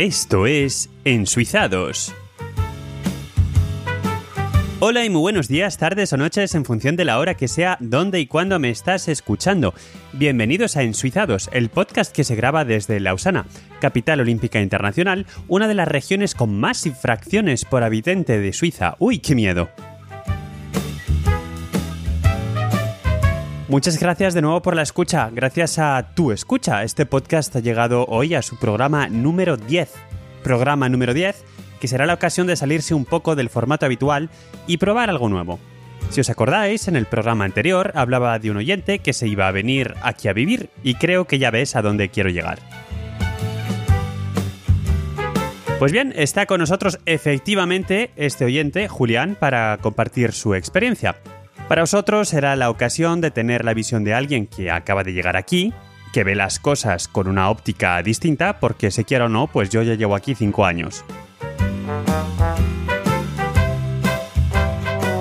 Esto es Ensuizados. Hola y muy buenos días, tardes o noches en función de la hora que sea, dónde y cuándo me estás escuchando. Bienvenidos a Ensuizados, el podcast que se graba desde Lausana, capital olímpica internacional, una de las regiones con más infracciones por habitante de Suiza. ¡Uy, qué miedo! Muchas gracias de nuevo por la escucha. Gracias a tu escucha. Este podcast ha llegado hoy a su programa número 10. Programa número 10, que será la ocasión de salirse un poco del formato habitual y probar algo nuevo. Si os acordáis, en el programa anterior hablaba de un oyente que se iba a venir aquí a vivir y creo que ya ves a dónde quiero llegar. Pues bien, está con nosotros efectivamente este oyente, Julián, para compartir su experiencia. Para vosotros será la ocasión de tener la visión de alguien que acaba de llegar aquí, que ve las cosas con una óptica distinta, porque se quiera o no, pues yo ya llevo aquí cinco años.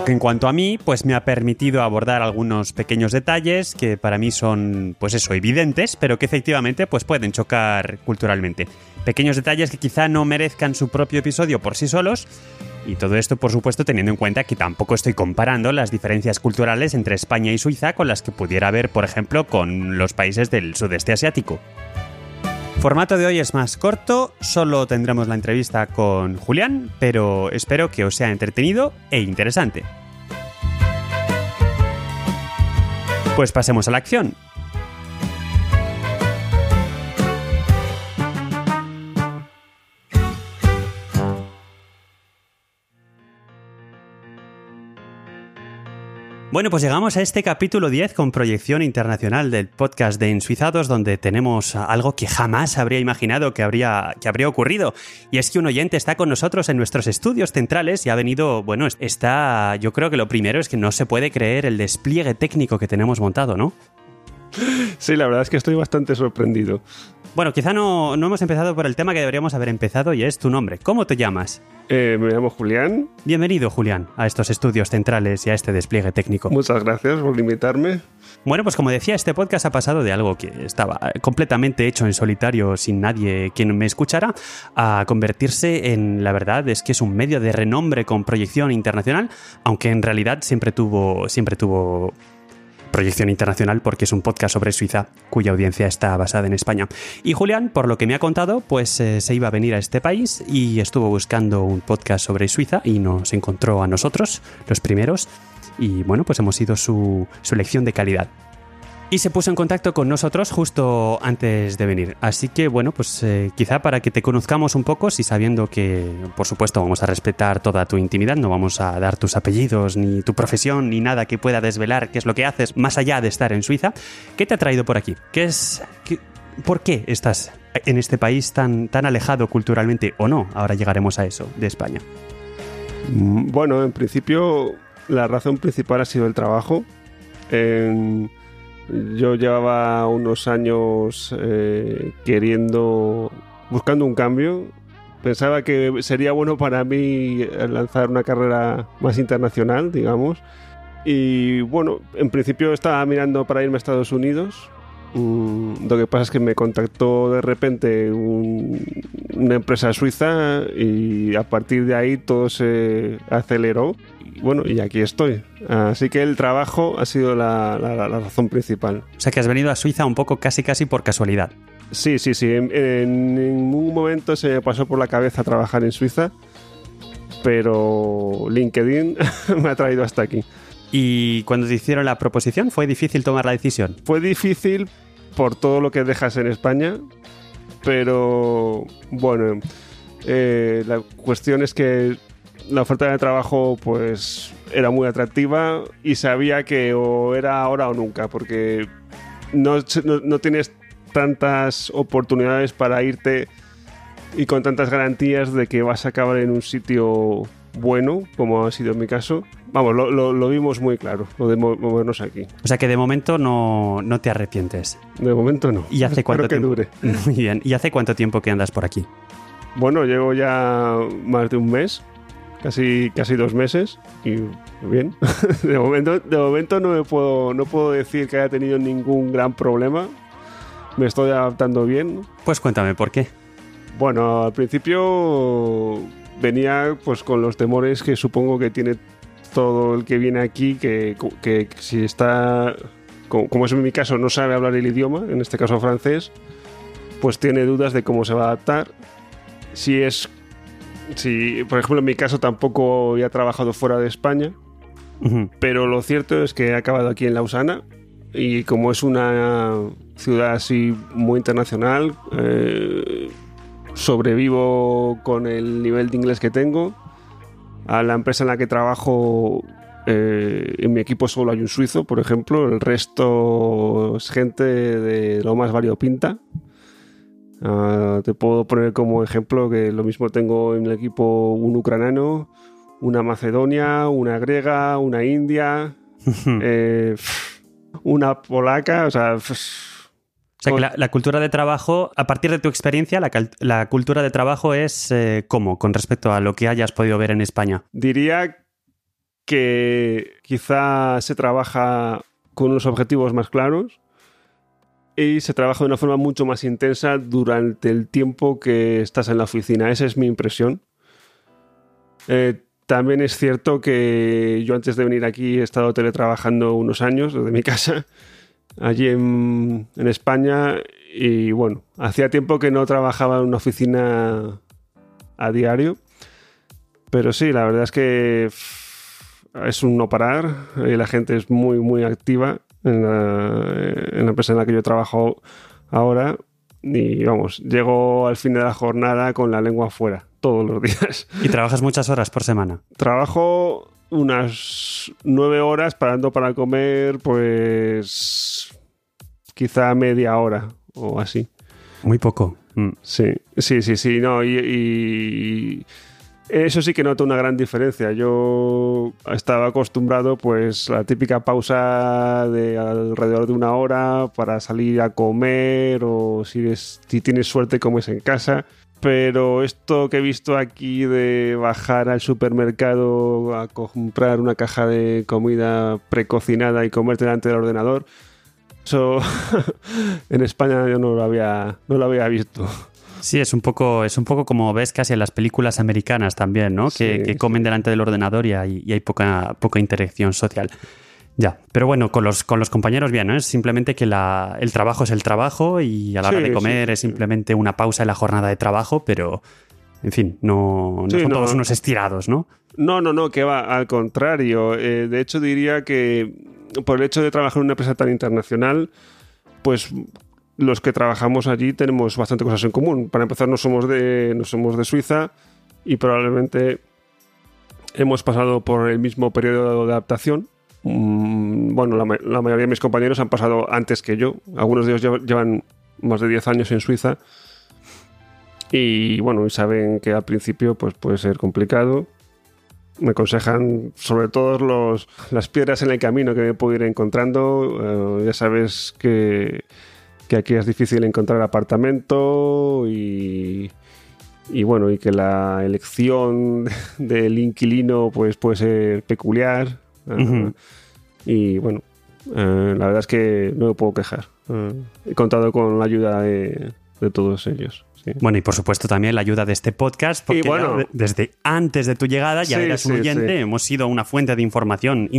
En cuanto a mí, pues me ha permitido abordar algunos pequeños detalles que para mí son, pues eso, evidentes, pero que efectivamente pues pueden chocar culturalmente. Pequeños detalles que quizá no merezcan su propio episodio por sí solos, y todo esto, por supuesto, teniendo en cuenta que tampoco estoy comparando las diferencias culturales entre España y Suiza con las que pudiera haber, por ejemplo, con los países del sudeste asiático. Formato de hoy es más corto, solo tendremos la entrevista con Julián, pero espero que os sea entretenido e interesante. Pues pasemos a la acción. Bueno, pues llegamos a este capítulo 10 con proyección internacional del podcast de Ensuizados, donde tenemos algo que jamás habría imaginado que habría, que habría ocurrido. Y es que un oyente está con nosotros en nuestros estudios centrales y ha venido, bueno, está, yo creo que lo primero es que no se puede creer el despliegue técnico que tenemos montado, ¿no? Sí, la verdad es que estoy bastante sorprendido. Bueno, quizá no, no hemos empezado por el tema que deberíamos haber empezado y es tu nombre. ¿Cómo te llamas? Eh, me llamo Julián. Bienvenido, Julián, a estos estudios centrales y a este despliegue técnico. Muchas gracias por invitarme. Bueno, pues como decía, este podcast ha pasado de algo que estaba completamente hecho en solitario, sin nadie quien me escuchara, a convertirse en, la verdad, es que es un medio de renombre con proyección internacional, aunque en realidad siempre tuvo, siempre tuvo proyección internacional porque es un podcast sobre Suiza cuya audiencia está basada en España. Y Julián, por lo que me ha contado, pues eh, se iba a venir a este país y estuvo buscando un podcast sobre Suiza y nos encontró a nosotros, los primeros, y bueno, pues hemos sido su, su de calidad y se puso en contacto con nosotros justo antes de venir. Así que bueno, pues eh, quizá para que te conozcamos un poco, si sabiendo que por supuesto vamos a respetar toda tu intimidad, no vamos a dar tus apellidos, ni tu profesión, ni nada que pueda desvelar qué es lo que haces más allá de estar en Suiza, ¿qué te ha traído por aquí? ¿Qué es, ¿Por qué estás en este país tan, tan alejado culturalmente o no? Ahora llegaremos a eso, de España. Mm, bueno, en principio la razón principal ha sido el trabajo. Yo llevaba unos años eh, queriendo, buscando un cambio. Pensaba que sería bueno para mí lanzar una carrera más internacional, digamos. Y bueno, en principio estaba mirando para irme a Estados Unidos. Mm, lo que pasa es que me contactó de repente una empresa suiza y a partir de ahí todo se aceleró bueno, y aquí estoy. Así que el trabajo ha sido la, razón principal. O sea que has venido a Suiza un poco casi casi por casualidad. Sí, sí, sí. En, ningún momento se me pasó por la cabeza trabajar en Suiza, pero LinkedIn me ha traído hasta aquí. ¿Y cuando te hicieron la proposición fue difícil tomar la decisión? Fue difícil por todo lo que dejas en España, pero bueno, eh, la cuestión es que la oferta de trabajo pues era muy atractiva y sabía que o era ahora o nunca, porque no, no, tienes tantas oportunidades para irte y con tantas garantías de que vas a acabar en un sitio bueno, como ha sido en mi caso. Vamos, lo, lo, vimos muy claro, lo de movernos aquí. O sea que de momento no, no te arrepientes. De momento no. ¿Y hace cuánto que tiempo? dure. Muy bien. ¿Y hace cuánto tiempo que andas por aquí? Bueno, llevo ya más de un mes casi, casi dos meses y bien. de, momento, de momento no, me puedo, no puedo decir que haya tenido ningún gran problema. Me estoy adaptando bien. Pues cuéntame, ¿por qué? Bueno, al principio venía pues con los temores que supongo que tiene todo el que viene aquí, que, que si está, como, es en mi caso, no sabe hablar el idioma, en este caso francés, pues tiene dudas de cómo se va a adaptar. Si es, si, por ejemplo, en mi caso tampoco he trabajado fuera de España, pero lo cierto es que he acabado aquí en Lausana y como es una ciudad así muy internacional, eh, sobrevivo con el nivel de inglés que tengo. A la empresa en la que trabajo, eh, en mi equipo solo hay un suizo, por ejemplo, el resto es gente de lo más variopinta. Uh, te puedo poner como ejemplo que lo mismo tengo en el equipo un ucraniano, una macedonia, una griega, una india, eh, una polaca, o sea... O sea, que la, cultura de trabajo, a partir de tu experiencia, la, cultura de trabajo es eh, cómo con respecto a lo que hayas podido ver en España. Diría que quizá se trabaja con unos objetivos más claros y se trabaja de una forma mucho más intensa durante el tiempo que estás en la oficina. Esa es mi impresión. Eh, también es cierto que yo antes de venir aquí he estado teletrabajando unos años desde mi casa allí en, España y bueno, hacía tiempo que no trabajaba en una oficina a diario, pero sí, la verdad es que es un no parar y la gente es muy, muy activa en la, empresa en la que yo trabajo ahora y vamos, llego al fin de la jornada con la lengua afuera todos los días. ¿Y trabajas muchas horas por semana? Trabajo unas nueve horas parando para comer, pues quizá media hora o así. Muy poco. Mm. Sí, sí, sí, sí, no, y, eso sí que noto una gran diferencia. Yo estaba acostumbrado, pues, la típica pausa de alrededor de una hora para salir a comer o si, tienes suerte comes en casa pero esto que he visto aquí de bajar al supermercado a comprar una caja de comida precocinada y comerte delante del ordenador, eso en España yo no lo había, no lo había visto. Sí, es un poco, es un poco como ves casi en las películas americanas también, ¿no? que, comen delante del ordenador y hay, y hay poca, poca interacción social. Ya, pero bueno, con los, con los compañeros bien, ¿no? Es simplemente que la, el trabajo es el trabajo y a la hora de comer es simplemente una pausa en la jornada de trabajo, pero en fin, no, no son todos unos estirados, ¿no? No, no, no, que va, al contrario. Eh, de hecho, diría que por el hecho de trabajar en una empresa tan internacional, pues los que trabajamos allí tenemos bastante cosas en común. Para empezar, no somos de, no somos de Suiza y probablemente hemos pasado por el mismo periodo de adaptación Mm, bueno, la, mayoría de mis compañeros han pasado antes que yo. Algunos de ellos llevan más de 10 años en Suiza. Y bueno, saben que al principio pues, puede ser complicado. Me aconsejan sobre todo los, las piedras en el camino que me puedo ir encontrando. Eh, ya sabes que, que, aquí es difícil encontrar apartamento y, y bueno, y que la elección del inquilino pues puede ser peculiar. Y bueno, eh, la verdad es que no me puedo quejar. Eh, he contado con la ayuda de, todos ellos. Bueno, y por supuesto también la ayuda de este podcast, porque bueno, desde antes de tu llegada ya eras un oyente, hemos sido una fuente de información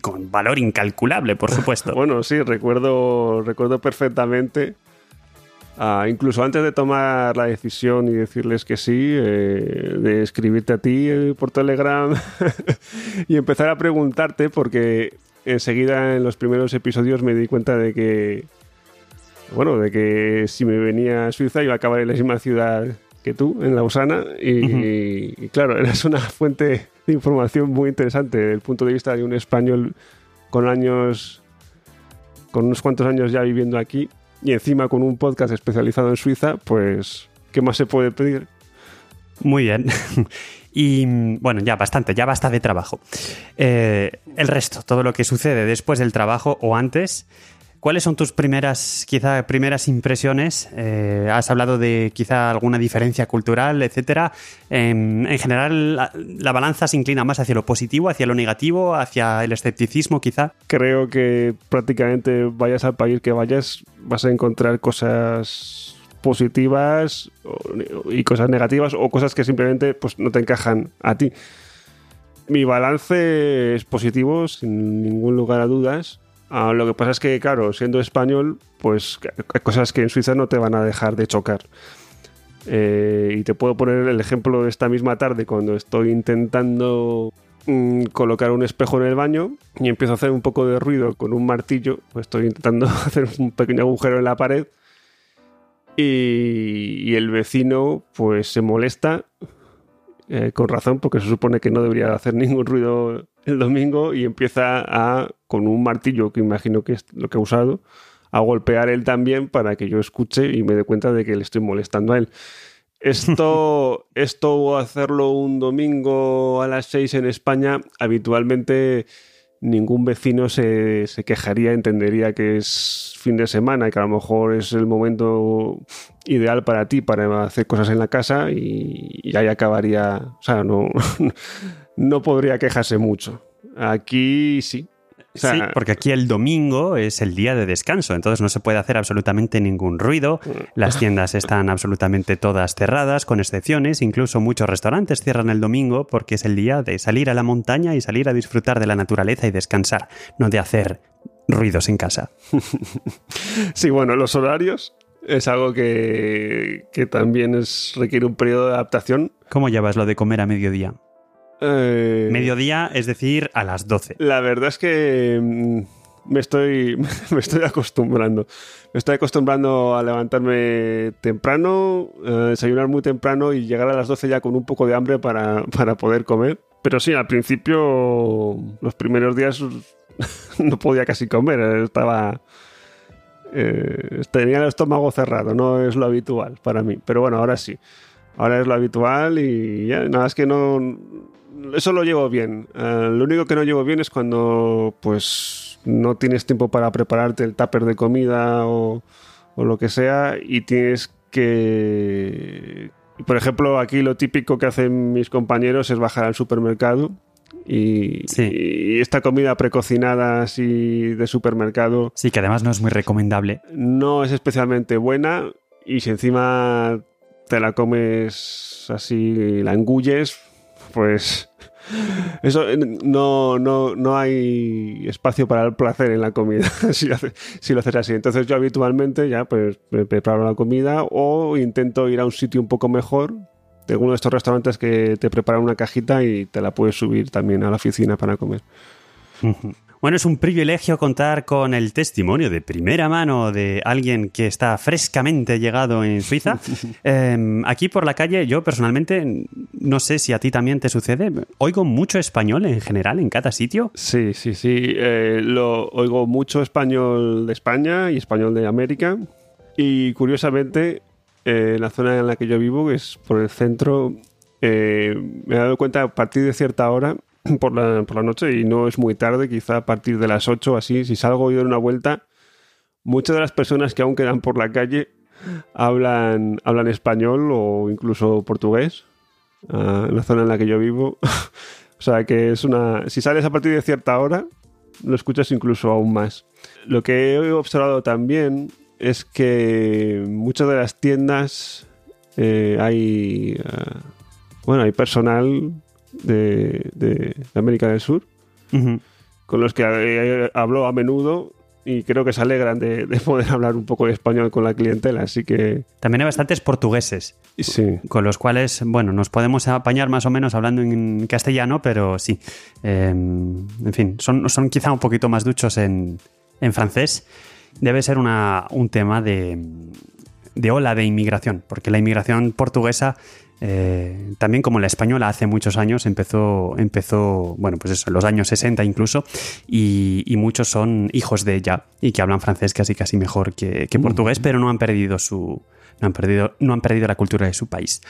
con valor incalculable, por supuesto. bueno, sí, recuerdo, recuerdo perfectamente Ah, incluso antes de tomar la decisión y decirles que sí, eh, de escribirte a ti eh, por Telegram y empezar a preguntarte, porque enseguida en los primeros episodios me di cuenta de que, bueno, de que si me venía a Suiza iba a acabar en la misma ciudad que tú, en Lausana, y, y claro, eres una fuente de información muy interesante desde el punto de vista de un español con años, con unos cuantos años ya viviendo aquí y encima con un podcast especializado en Suiza, pues, ¿qué más se puede pedir? Muy bien. Y bueno, ya bastante, ya basta de trabajo. Eh, el resto, todo lo que sucede después del trabajo o antes, ¿Cuáles son tus primeras, quizá, primeras impresiones? Eh, has hablado de quizá alguna diferencia cultural, etcétera. en general, la, balanza se inclina más hacia lo positivo, hacia lo negativo, hacia el escepticismo, quizá. Creo que prácticamente vayas al país que vayas, vas a encontrar cosas positivas y cosas negativas o cosas que simplemente pues, no te encajan a ti. Mi balance es positivo, sin ningún lugar a dudas. Ah, lo que pasa es que, claro, siendo español, pues hay cosas que en Suiza no te van a dejar de chocar. Eh, y te puedo poner el ejemplo de esta misma tarde cuando estoy intentando mm, colocar un espejo en el baño y empiezo a hacer un poco de ruido con un martillo. Pues estoy intentando hacer un pequeño agujero en la pared y, el vecino pues se molesta eh, con razón porque se supone que no debería hacer ningún ruido el domingo y empieza a con un martillo que imagino que es lo que ha usado a golpear él también para que yo escuche y me dé cuenta de que le estoy molestando a él. Esto, esto hacerlo un domingo a las 6 en España, habitualmente ningún vecino se, se, quejaría, entendería que es fin de semana y que a lo mejor es el momento ideal para ti para hacer cosas en la casa y, y ahí acabaría, o sea, no, no podría quejarse mucho. Aquí sí, sí, porque aquí el domingo es el día de descanso, entonces no se puede hacer absolutamente ningún ruido. Las tiendas están absolutamente todas cerradas, con excepciones. Incluso muchos restaurantes cierran el domingo porque es el día de salir a la montaña y salir a disfrutar de la naturaleza y descansar, no de hacer ruidos en casa. Sí, bueno, los horarios es algo que, que también es, requiere un periodo de adaptación. ¿Cómo llevas lo de comer a mediodía? Eh, Mediodía, es decir, a las 12. La verdad es que mm, me estoy, me estoy acostumbrando. Me estoy acostumbrando a levantarme temprano, desayunar muy temprano y llegar a las 12 ya con un poco de hambre para, poder comer. Pero sí, al principio, los primeros días no podía casi comer. Estaba. Eh, tenía el estómago cerrado, no es lo habitual para mí. Pero bueno, ahora sí. Ahora es lo habitual y ya, nada, es que no, eso lo llevo bien. Eh, lo único que no llevo bien es cuando pues no tienes tiempo para prepararte el tupper de comida o, lo que sea y tienes que... Por ejemplo, aquí lo típico que hacen mis compañeros es bajar al supermercado y, y, esta comida precocinada así de supermercado... Sí, que además no es muy recomendable. No es especialmente buena y si encima te la comes así, la engulles, pues eso no, no, no hay espacio para el placer en la comida si, lo haces, así. Entonces yo habitualmente ya pues preparo la comida o intento ir a un sitio un poco mejor de uno de estos restaurantes que te preparan una cajita y te la puedes subir también a la oficina para comer. Bueno, es un privilegio contar con el testimonio de primera mano de alguien que está frescamente llegado en Suiza. Em, aquí por la calle, yo personalmente, no sé si a ti también te sucede, oigo mucho español en general en cada sitio. Sí, sí, sí. Eh, lo oigo mucho español de España y español de América. Y curiosamente, eh, la zona en la que yo vivo, que es por el centro, eh, me he dado cuenta a partir de cierta hora por la, por la noche y no es muy tarde, quizá a partir de las 8 así, si salgo y doy una vuelta, muchas de las personas que aún quedan por la calle hablan, hablan español o incluso portugués, ah, en la zona en la que yo vivo. o sea que es una... Si sales a partir de cierta hora, lo escuchas incluso aún más. Lo que he observado también es que muchas de las tiendas eh, hay... Ah, bueno, hay personal de, América del Sur, con los que eh, hablo a menudo y creo que se alegran de, poder hablar un poco de español con la clientela, así que... También hay bastantes portugueses, sí. con los cuales, bueno, nos podemos apañar más o menos hablando en castellano, pero sí, em, en fin, son, son quizá un poquito más duchos en, en francés. Debe ser una, un tema de, de ola de inmigración, porque la inmigración portuguesa eh, también como la española hace muchos años empezó, empezó, bueno, pues eso, en los años 60 incluso, y, muchos son hijos de ella y que hablan francés casi casi mejor que, que portugués, pero no han perdido su, no han perdido, no han perdido la cultura de su país.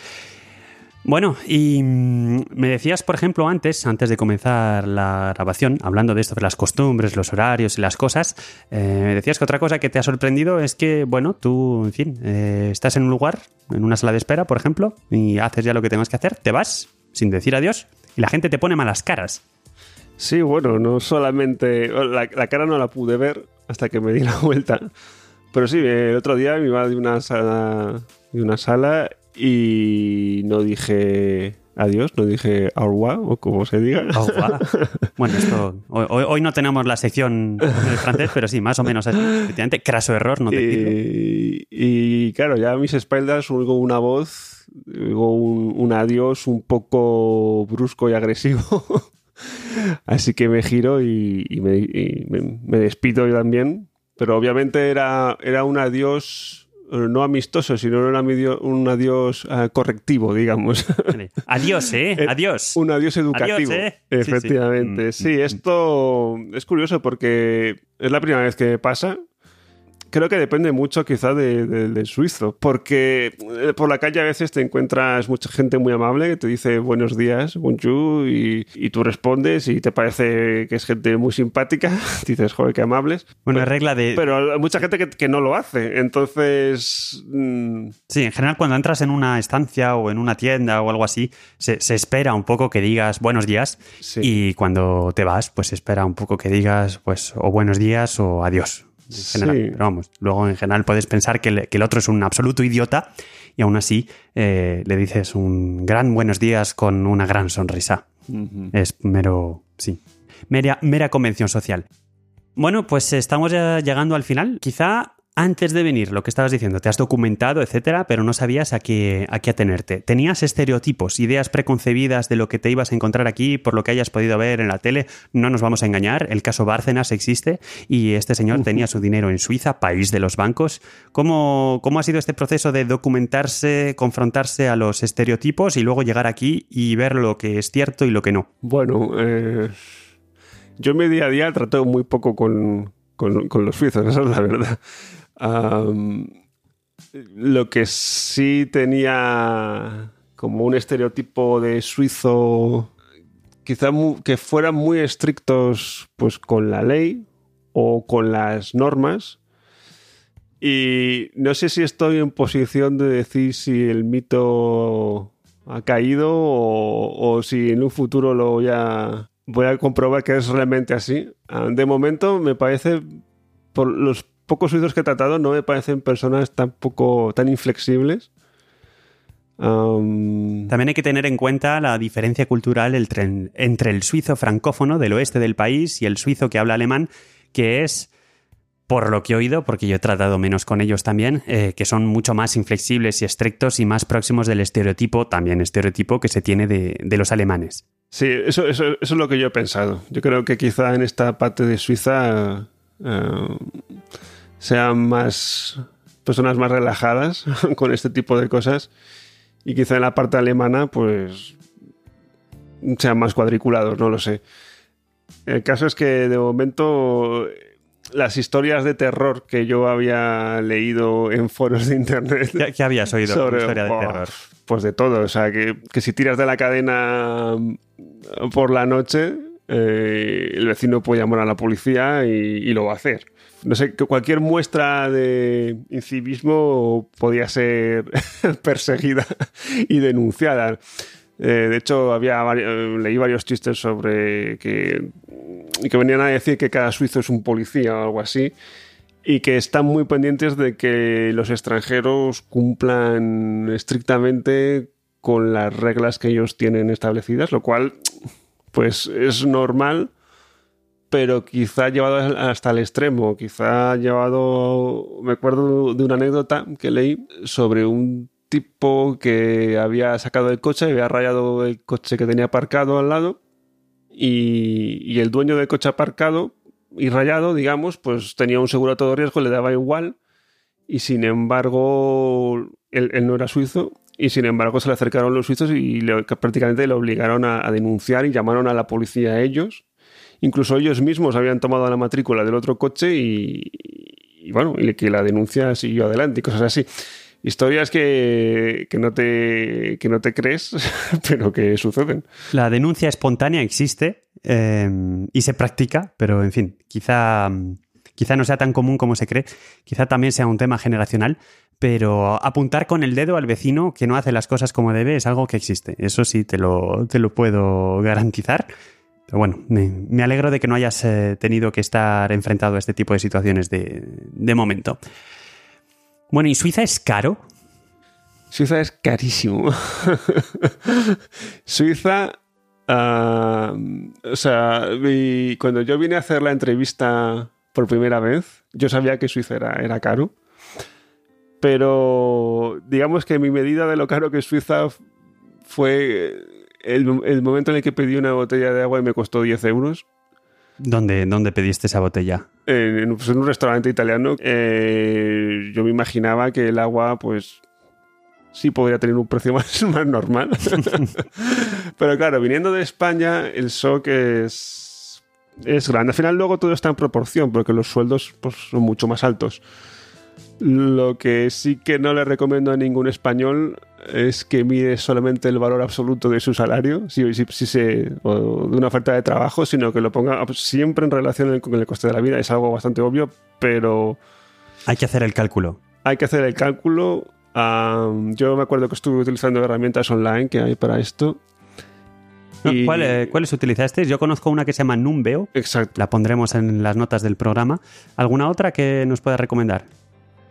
Bueno, y mm, me decías, por ejemplo, antes, antes de comenzar la grabación, hablando de esto de las costumbres, los horarios y las cosas, eh, decías que otra cosa que te ha sorprendido es que, bueno, tú, en fin, eh, estás en un lugar, en una sala de espera, por ejemplo, y haces ya lo que tengas que hacer, te vas sin decir adiós y la gente te pone malas caras. Sí, bueno, no solamente. La, cara no la pude ver hasta que me di la vuelta Pero sí, el otro día me iba de una de una sala y no dije adiós, no dije au revoir, o como se diga. Au revoir. Bueno, esto, hoy, hoy no tenemos la sección de francés, pero sí, más o menos así. Efectivamente, craso error, no te y, y claro, ya a mis espaldas oigo una voz, oigo un, un adiós un poco brusco y agresivo. Así que me giro y, y, me, y me, me, despido yo también. Pero obviamente era, era un adiós no amistoso, sino un adiós, un adiós uh, correctivo, digamos. Adiós, ¿eh? Adiós. Un adiós educativo. Adiós, ¿eh? Efectivamente. Sí, sí. sí, esto es curioso porque es la primera vez que pasa creo que depende mucho quizá de, de, del suizo, porque eh, por la calle a veces te encuentras mucha gente muy amable que te dice buenos días, bonjour, y, y tú respondes y te parece que es gente muy simpática, dices, joder, qué amables. Una regla de... Pero hay mucha gente que, que no lo hace, entonces... Mmm... Sí, en general cuando entras en una estancia o en una tienda o algo así, se, se espera un poco que digas buenos días sí. y cuando te vas, pues se espera un poco que digas pues o buenos días o adiós en general. Sí. Pero vamos, luego en general puedes pensar que, le, que, el otro es un absoluto idiota y aún así eh, le dices un gran buenos días con una gran sonrisa. Uh -huh. Es mero, sí, mera, mera convención social. Bueno, pues estamos ya llegando al final. Quizá antes de venir, lo que estabas diciendo, te has documentado, etcétera, pero no sabías a qué, a qué atenerte. Tenías estereotipos, ideas preconcebidas de lo que te ibas a encontrar aquí, por lo que hayas podido ver en la tele. No nos vamos a engañar, el caso Bárcenas existe y este señor tenía su dinero en Suiza, país de los bancos. ¿Cómo, ¿Cómo ha sido este proceso de documentarse, confrontarse a los estereotipos y luego llegar aquí y ver lo que es cierto y lo que no? Bueno, eh, yo en mi día a día trato muy poco con, con, con los suizos, esa es la verdad. Lo que sí tenía como un estereotipo de suizo, quizá que fueran muy estrictos pues con la ley o con las normas. Y no sé si estoy en posición de decir si el mito ha caído o, o si en un futuro lo voy a, voy a comprobar que es realmente así. Ah, de momento me parece, por los pocos suizos que he tratado no me parecen personas tan poco tan inflexibles. Um... También hay que tener en cuenta la diferencia cultural entre, entre el suizo francófono del oeste del país y el suizo que habla alemán, que es, por lo que he oído, porque yo he tratado menos con ellos también, eh, que son mucho más inflexibles y estrictos y más próximos del estereotipo, también estereotipo que se tiene de, de los alemanes. Sí, eso, eso, eso, es lo que yo he pensado. Yo creo que quizá en esta parte de Suiza uh, sean más personas más relajadas con este tipo de cosas y quizá en la parte alemana pues sean más cuadriculados, no lo sé. El caso es que de momento las historias de terror que yo había leído en foros de internet. ¿Qué, qué habías oído sobre historia de oh, terror? Pues de todo. O sea, que, que, si tiras de la cadena por la noche, eh, el vecino puede llamar a la policía y, y lo va a hacer no sé, que cualquier muestra de incivismo podía ser perseguida y denunciada. Eh, de hecho, había leí varios chistes sobre que, que venían a decir que cada suizo es un policía o algo así y que están muy pendientes de que los extranjeros cumplan estrictamente con las reglas que ellos tienen establecidas, lo cual pues es normal pero quizá llevado hasta el extremo, quizá llevado, me acuerdo de una anécdota que leí sobre un tipo que había sacado el coche había rayado el coche que tenía aparcado al lado y, y, el dueño del coche aparcado y rayado, digamos, pues tenía un seguro a todo riesgo, le daba igual y sin embargo él, no era suizo y sin embargo se le acercaron los suizos y prácticamente le obligaron a denunciar y llamaron a la policía a ellos incluso ellos mismos habían tomado la matrícula del otro coche y, y bueno, y que la denuncia siguió adelante y cosas así. Historias que, que, no te, que no te crees, pero que suceden. La denuncia espontánea existe eh, y se practica, pero en fin, quizá, quizá no sea tan común como se cree, quizá también sea un tema generacional, pero apuntar con el dedo al vecino que no hace las cosas como debe es algo que existe. Eso sí, te lo, te lo puedo garantizar. Bueno, me, alegro de que no hayas eh, tenido que estar enfrentado a este tipo de situaciones de, momento. Bueno, ¿y Suiza es caro? Suiza es carísimo. Suiza, ah, o sea, y cuando yo vine a hacer la entrevista por primera vez, yo sabía que Suiza era, era caro, pero digamos que mi medida de lo caro que es Suiza fue el, el momento en el que pedí una botella de agua y me costó 10 euros. ¿Dónde, dónde pediste esa botella? En, pues, en un restaurante italiano. Eh, yo me imaginaba que el agua, pues, sí podría tener un precio más, más normal. Pero claro, viniendo de España, el shock es, es grande. Al final luego todo está en proporción, porque los sueldos pues, son mucho más altos. Lo que sí que no le recomiendo a ningún español es que mire solamente el valor absoluto de su salario, si, si, si se, o de una oferta de trabajo, sino que lo ponga siempre en relación con el coste de la vida. Es algo bastante obvio, pero... Hay que hacer el cálculo. Hay que hacer el cálculo. Um, yo me acuerdo que estuve utilizando herramientas online que hay para esto. Y... ¿Cuál, ¿Cuáles utilizaste? Yo conozco una que se llama Numbeo. Exacto. La pondremos en las notas del programa. ¿Alguna otra que nos pueda recomendar?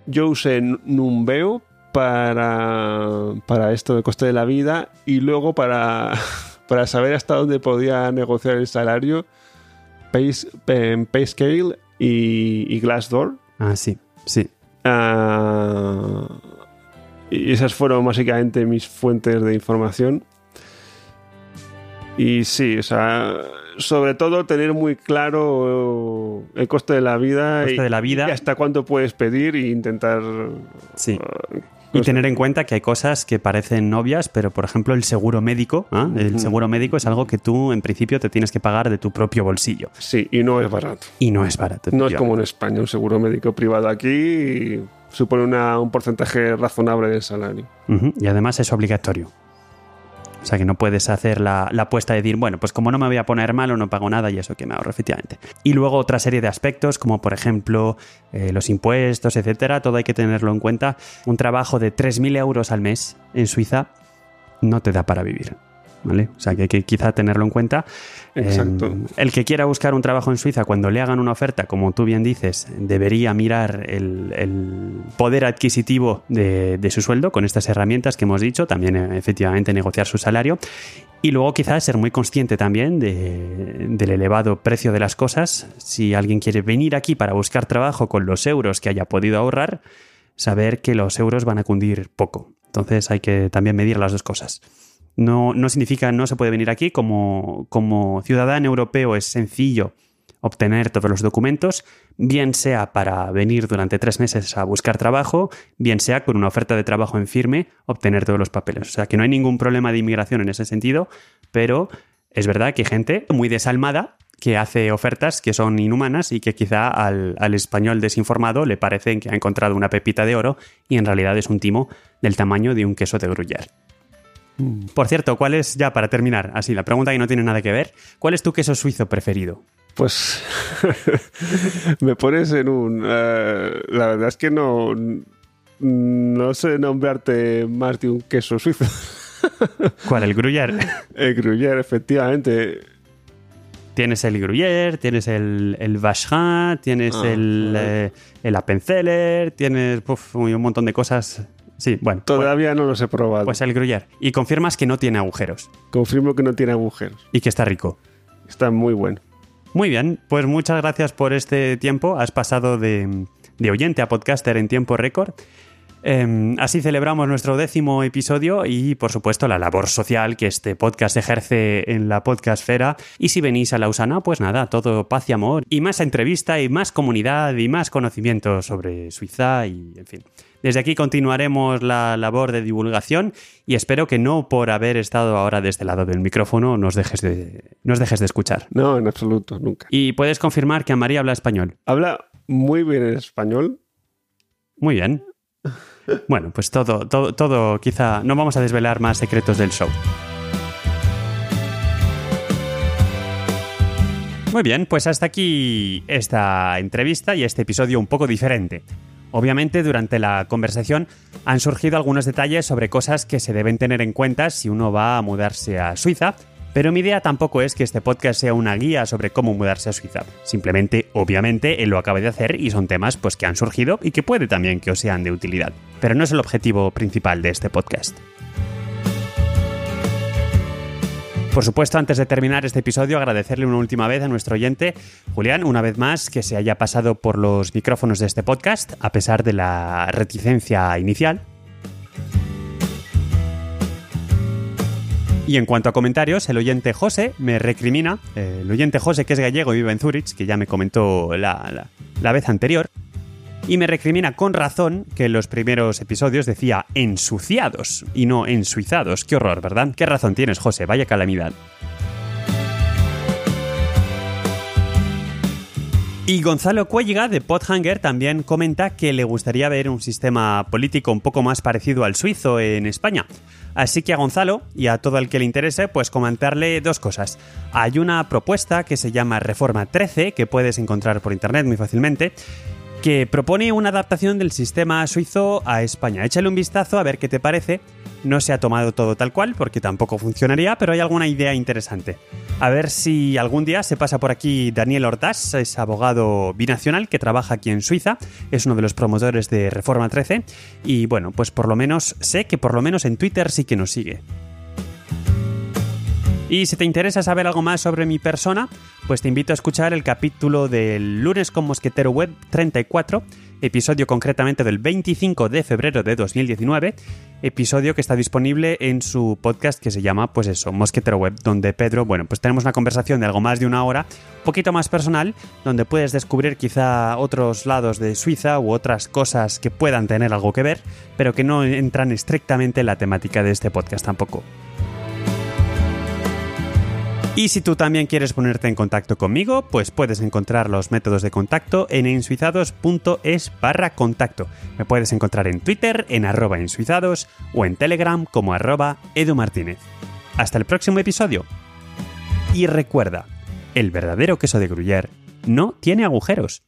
Yo usé Numbeo para, para esto del coste de la vida y luego para, para saber hasta dónde podía negociar el salario, Payscale Pay y, y, Glassdoor. Ah, sí, sí. Uh, y esas fueron básicamente mis fuentes de información. Y sí, o sea, sobre todo tener muy claro el coste de la vida, coste y, de la vida. y hasta cuánto puedes pedir e intentar... Sí. Uh, y tener en cuenta que hay cosas que parecen obvias, pero por ejemplo el seguro médico, ¿eh? el seguro médico es algo que tú en principio te tienes que pagar de tu propio bolsillo. Sí, y no es barato. Y no es barato. No es como en España, un seguro médico privado aquí supone una, un porcentaje razonable del salario. Uh -huh. Y además es obligatorio. O sea que no puedes hacer la, la, apuesta de decir, bueno, pues como no me voy a poner malo, no pago nada y eso que me ahorro, efectivamente. Y luego otra serie de aspectos, como por ejemplo eh, los impuestos, etcétera, todo hay que tenerlo en cuenta. Un trabajo de 3.000 euros al mes en Suiza no te da para vivir. ¿Vale? O sea que hay que quizá tenerlo en cuenta. Exacto. Eh, el que quiera buscar un trabajo en Suiza, cuando le hagan una oferta, como tú bien dices, debería mirar el, el poder adquisitivo de, de, su sueldo con estas herramientas que hemos dicho, también efectivamente negociar su salario. Y luego quizás ser muy consciente también de, del elevado precio de las cosas. Si alguien quiere venir aquí para buscar trabajo con los euros que haya podido ahorrar, saber que los euros van a cundir poco. Entonces hay que también medir las dos cosas. No, no, significa no se puede venir aquí. Como, como ciudadano europeo es sencillo obtener todos los documentos, bien sea para venir durante tres meses a buscar trabajo, bien sea con una oferta de trabajo en firme obtener todos los papeles. O sea que no hay ningún problema de inmigración en ese sentido, pero es verdad que hay gente muy desalmada que hace ofertas que son inhumanas y que quizá al, al, español desinformado le parecen que ha encontrado una pepita de oro y en realidad es un timo del tamaño de un queso de gruyère. Por cierto, ¿cuál es, ya para terminar, así, la pregunta que no tiene nada que ver, ¿cuál es tu queso suizo preferido? Pues me pones en un... Uh, la verdad es que no, no sé nombrarte más de un queso suizo. ¿Cuál? ¿El gruyère? El gruyère, efectivamente. Tienes el gruyère, tienes el, el vacherin, tienes ah, el, eh, el appenzeller, tienes un montón de cosas Sí, bueno. Todavía pues, no los he probado. Pues el gruyère. Y confirmas que no tiene agujeros. Confirmo que no tiene agujeros. Y que está rico. Está muy bueno. Muy bien, pues muchas gracias por este tiempo. Has pasado de, de oyente a podcaster en tiempo récord. Eh, así celebramos nuestro décimo episodio y, por supuesto, la labor social que este podcast ejerce en la podcastfera. Y si venís a Lausana, pues nada, todo paz y amor, y más entrevista, y más comunidad, y más conocimiento sobre Suiza, y en fin. Desde aquí continuaremos la labor de divulgación y espero que no por haber estado ahora de este lado del micrófono nos dejes de, nos dejes de escuchar. No, en absoluto, nunca. Y puedes confirmar que María habla español. Habla muy bien el español. Muy bien. Bueno, pues todo, todo, todo, quizá no vamos a desvelar más secretos del show. Muy bien, pues hasta aquí esta entrevista y este episodio un poco diferente. Obviamente, durante la conversación han surgido algunos detalles sobre cosas que se deben tener en cuenta si uno va a mudarse a Suiza Pero mi idea tampoco es que este podcast sea una guía sobre cómo mudarse a Suiza. Simplemente, obviamente, él lo acaba de hacer y son temas pues, que han surgido y que puede también que os sean de utilidad. Pero no es el objetivo principal de este podcast. Por supuesto, antes de terminar este episodio, agradecerle una última vez a nuestro oyente, Julián, una vez más, que se haya pasado por los micrófonos de este podcast, a pesar de la reticencia inicial. Y en cuanto a comentarios, el oyente José me recrimina, el oyente José que es gallego y vive en Zurich, que ya me comentó la, la vez anterior, y me recrimina con razón que en los primeros episodios decía ensuciados y no ensuizados. Qué horror, ¿verdad? ¿Qué razón tienes, José? Vaya calamidad. Y Gonzalo Cuelliga de Podhanger también comenta que le gustaría ver un sistema político un poco más parecido al suizo en España. Así que a Gonzalo y a todo el que le interese, pues comentarle dos cosas. Hay una propuesta que se llama Reforma 13, que puedes encontrar por internet muy fácilmente, que propone una adaptación del sistema suizo a España. Échale un vistazo a ver qué te parece no se ha tomado todo tal cual, porque tampoco funcionaría, pero hay alguna idea interesante. A ver si algún día se pasa por aquí Daniel Hortás, es abogado binacional que trabaja aquí en Suiza, es uno de los promotores de Reforma 13, y bueno, pues por lo menos sé que por lo menos en Twitter sí que nos sigue. Y si te interesa saber algo más sobre mi persona, pues te invito a escuchar el capítulo del lunes con Mosquetero Web 34, episodio concretamente del 25 de febrero de 2019, episodio que está disponible en su podcast que se llama, pues eso, Mosquetero Web, donde Pedro, bueno, pues tenemos una conversación de algo más de una hora, un poquito más personal, donde puedes descubrir quizá otros lados de Suiza u otras cosas que puedan tener algo que ver, pero que no entran estrictamente en la temática de este podcast tampoco. Y si tú también quieres ponerte en contacto conmigo, pues puedes encontrar los métodos de contacto en ensuizados.es barra contacto. Me puedes encontrar en Twitter en arroba ensuizados o en Telegram como arroba edumartínez. Hasta el próximo episodio. Y recuerda, el verdadero queso de Gruyère no tiene agujeros.